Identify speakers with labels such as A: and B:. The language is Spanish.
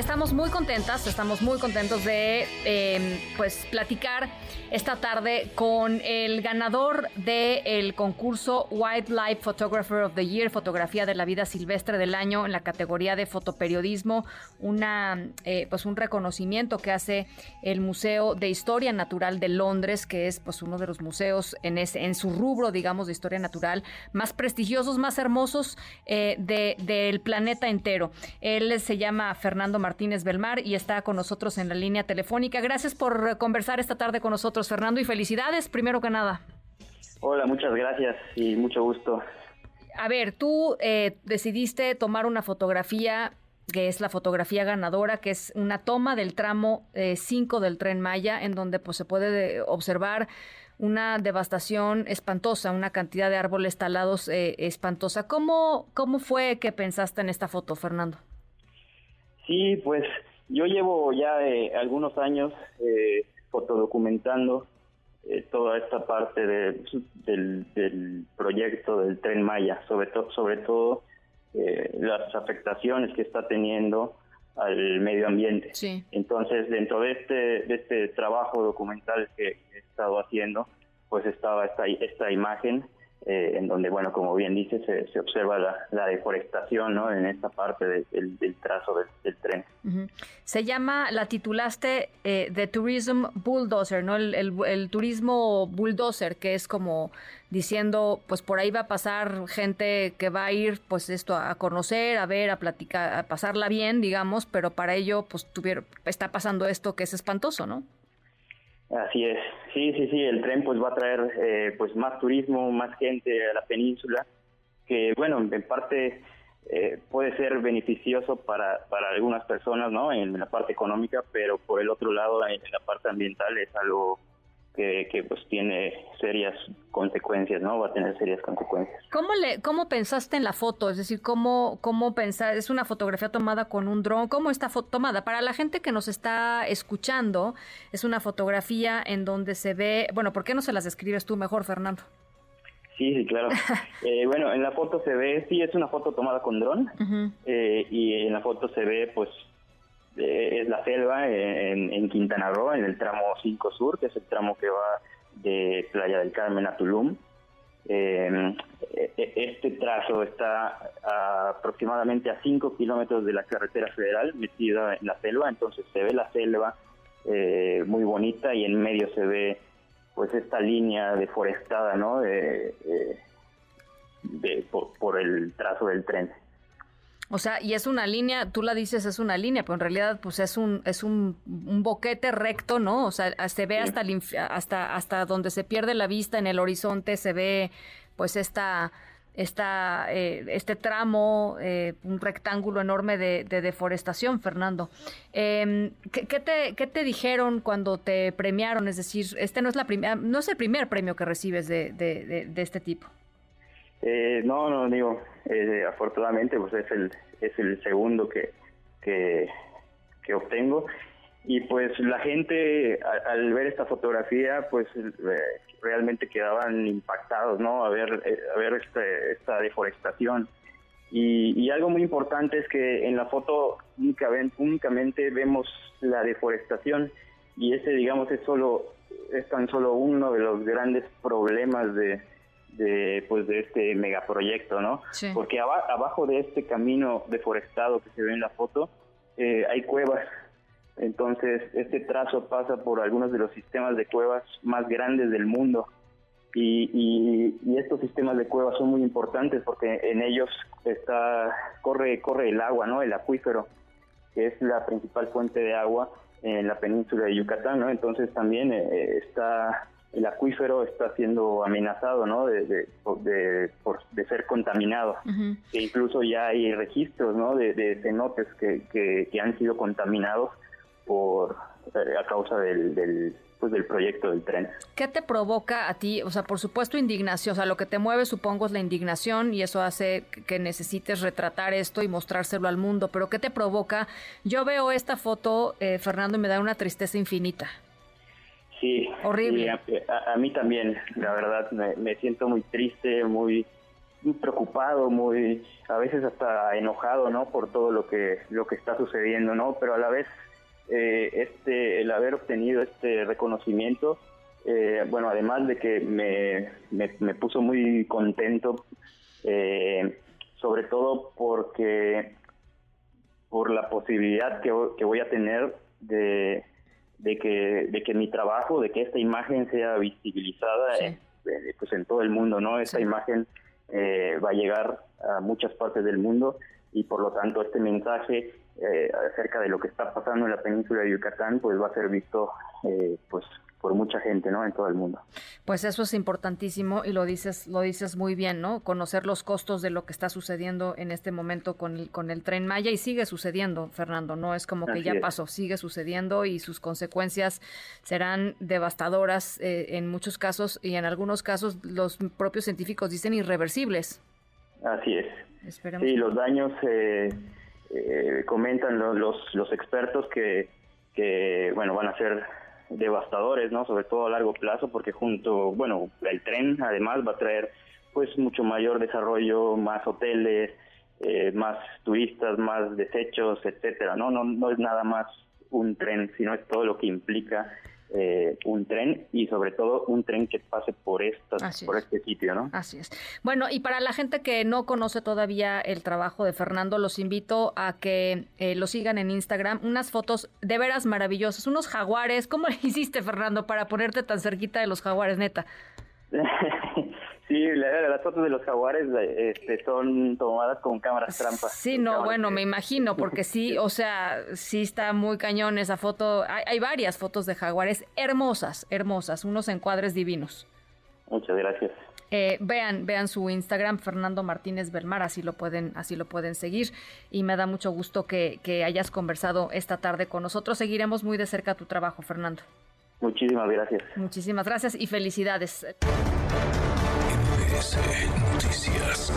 A: Estamos muy contentas, estamos muy contentos de em, pues platicar esta tarde con el ganador del concurso Wildlife Photographer of the Year, fotografía de la vida silvestre del año en la categoría de fotoperiodismo, una eh, pues un reconocimiento que hace el Museo de Historia Natural de Londres, que es pues uno de los museos en ese en su rubro, digamos, de historia natural más prestigiosos, más hermosos eh, del planeta entero. Él se llama Fernando Martínez Belmar y está con nosotros en la línea telefónica. Gracias por conversar esta tarde con nosotros, Fernando, y felicidades, primero que nada.
B: Hola, muchas gracias y mucho gusto.
A: A ver, tú eh, decidiste tomar una fotografía que es la fotografía ganadora, que es una toma del tramo 5 eh, del tren Maya, en donde pues, se puede observar una devastación espantosa, una cantidad de árboles talados eh, espantosa. ¿Cómo, ¿Cómo fue que pensaste en esta foto, Fernando?
B: Sí, pues yo llevo ya eh, algunos años eh, fotodocumentando eh, toda esta parte del, proyecto del tren Maya, sobre, todo sobre todo eh, las afectaciones que está teniendo al medio ambiente. Entonces, dentro de este, de este trabajo documental que he estado haciendo, pues estaba esta, esta imagen eh, en donde, bueno, como bien dice, se, observa la, deforestación ¿no? en esta parte del trazo del.
A: Se llama, la titulaste eh, The Tourism Bulldozer, ¿no? El, turismo bulldozer, que es como diciendo, pues por ahí va a pasar gente que va a ir, pues esto, a conocer, a ver, a platicar, a pasarla bien, digamos, pero para ello, pues tuvieron, está pasando esto que es espantoso, ¿no?
B: Así es, sí, sí, sí, el tren pues va a traer eh, pues más turismo, más gente a la península, que bueno, en parte eh, puede ser beneficioso para, para algunas personas, ¿no? En la parte económica, pero por el otro lado, en la parte ambiental es algo que, pues tiene serias consecuencias, ¿no? Va a tener serias consecuencias.
A: ¿Cómo le, cómo pensaste en la foto? Es decir, ¿cómo, cómo pensar? ¿Es una fotografía tomada con un dron? ¿Cómo está tomada? Para la gente que nos está escuchando, es una fotografía en donde se ve, bueno, ¿por qué no se las describes tú mejor, Fernando?
B: Sí, sí, claro. eh, bueno, en la foto se ve, sí, es una foto tomada con dron, eh, y en la foto se ve, pues, es la selva en, Quintana Roo, en el tramo 5 Sur, que es el tramo que va de Playa del Carmen a Tulum. Em, e, e, este trazo está aproximadamente a 5 kilómetros de la carretera federal, metida en la selva, entonces se ve la selva eh, muy bonita y en medio se ve pues esta línea deforestada, ¿no? De, por, por el trazo del tren.
A: O sea, y es una línea, tú la dices es una línea, pero en realidad pues es un es un, boquete recto, ¿no? O sea, se ve hasta hasta hasta donde se pierde la vista en el horizonte, se ve pues esta esta, eh, este tramo, eh, un rectángulo enorme de, deforestación, Fernando. Eh, ¿qué, te, ¿qué, te, dijeron cuando te premiaron? Es decir, este no es la no es el primer premio que recibes de, de este tipo.
B: Eh, no, no, digo, eh, afortunadamente pues es el, es el segundo que, que, obtengo y pues la gente al, ver esta fotografía pues eh, realmente quedaban impactados, ¿no? A ver, a ver este, esta deforestación. Y, y, algo muy importante es que en la foto únicamente, únicamente vemos la deforestación y ese digamos es solo es tan solo uno de los grandes problemas de, de pues de este megaproyecto, ¿no? Porque abajo de este camino deforestado que se ve en la foto eh, hay cuevas. Entonces este trazo pasa por algunos de los sistemas de cuevas más grandes del mundo. Y, y, estos sistemas de cuevas son muy importantes porque en ellos está corre corre el agua, ¿no? El acuífero, que es la principal fuente de agua en la península de Yucatán, ¿no? Entonces también eh, está el acuífero está siendo amenazado ¿no? de, de, de, ser contaminado. E incluso ya hay registros ¿no? de, cenotes que, que, han sido contaminados por eh, a causa del, del, pues, del proyecto del tren.
A: ¿Qué te provoca a ti? O sea, por supuesto indignación, o sea, lo que te mueve supongo es la indignación y eso hace que necesites retratar esto y mostrárselo al mundo, pero ¿qué te provoca? Yo veo esta foto, eh, Fernando, y me da una tristeza infinita.
B: Sí.
A: Horrible.
B: a, mí también, la verdad, me, siento muy triste, muy, preocupado, muy, a veces hasta enojado, ¿no? Por todo lo que, lo que está sucediendo, ¿no? Pero a la vez, eh, este, el haber obtenido este reconocimiento, eh, bueno, además de que me, me, puso muy contento, eh, sobre todo porque por la posibilidad que, que voy a tener de de que, de que mi trabajo, de que esta imagen sea visibilizada en, eh, pues en todo el mundo, ¿no? Esta imagen eh, va a llegar a muchas partes del mundo y por lo tanto este mensaje eh, acerca de lo que está pasando en la península de Yucatán pues va a ser visto pues por mucha gente, ¿no? En todo el mundo.
A: Pues eso es importantísimo y lo dices, lo dices muy bien, ¿no? Conocer los costos de lo que está sucediendo en este momento con el, con el tren Maya y sigue sucediendo, Fernando. No es como que ya pasó, sigue sucediendo y sus consecuencias serán devastadoras eh, en muchos casos y en algunos casos los propios científicos dicen irreversibles.
B: Así es. Esperemos. Sí, los daños eh, eh, comentan los, los expertos que, que bueno van a ser devastadores, ¿no? Sobre todo a largo plazo, porque junto, bueno, el tren además va a traer pues mucho mayor desarrollo, más hoteles, eh, más turistas, más desechos, etcétera, ¿no? No, no es nada más un tren, sino es todo lo que implica eh, un tren y sobre todo un tren que pase por estas, por este sitio, ¿no?
A: Así es. Bueno, y para la gente que no conoce todavía el trabajo de Fernando, los invito a que eh, lo sigan en Instagram. Unas fotos de veras maravillosas, unos jaguares. ¿Cómo le hiciste, Fernando, para ponerte tan cerquita de los jaguares, neta?
B: Sí, las fotos de los jaguares este, son tomadas con cámaras trampas.
A: Sí, no, bueno, me imagino, porque sí, o sea, sí está muy cañón esa foto. Hay, varias fotos de jaguares hermosas, hermosas, unos encuadres divinos.
B: Muchas gracias.
A: Eh, vean, vean su Instagram, Fernando Martínez Belmar, así lo pueden, así lo pueden seguir. Y me da mucho gusto que, que hayas conversado esta tarde con nosotros. Seguiremos muy de cerca tu trabajo, Fernando.
B: Muchísimas gracias.
A: Muchísimas gracias y felicidades.
C: MBS Noticias.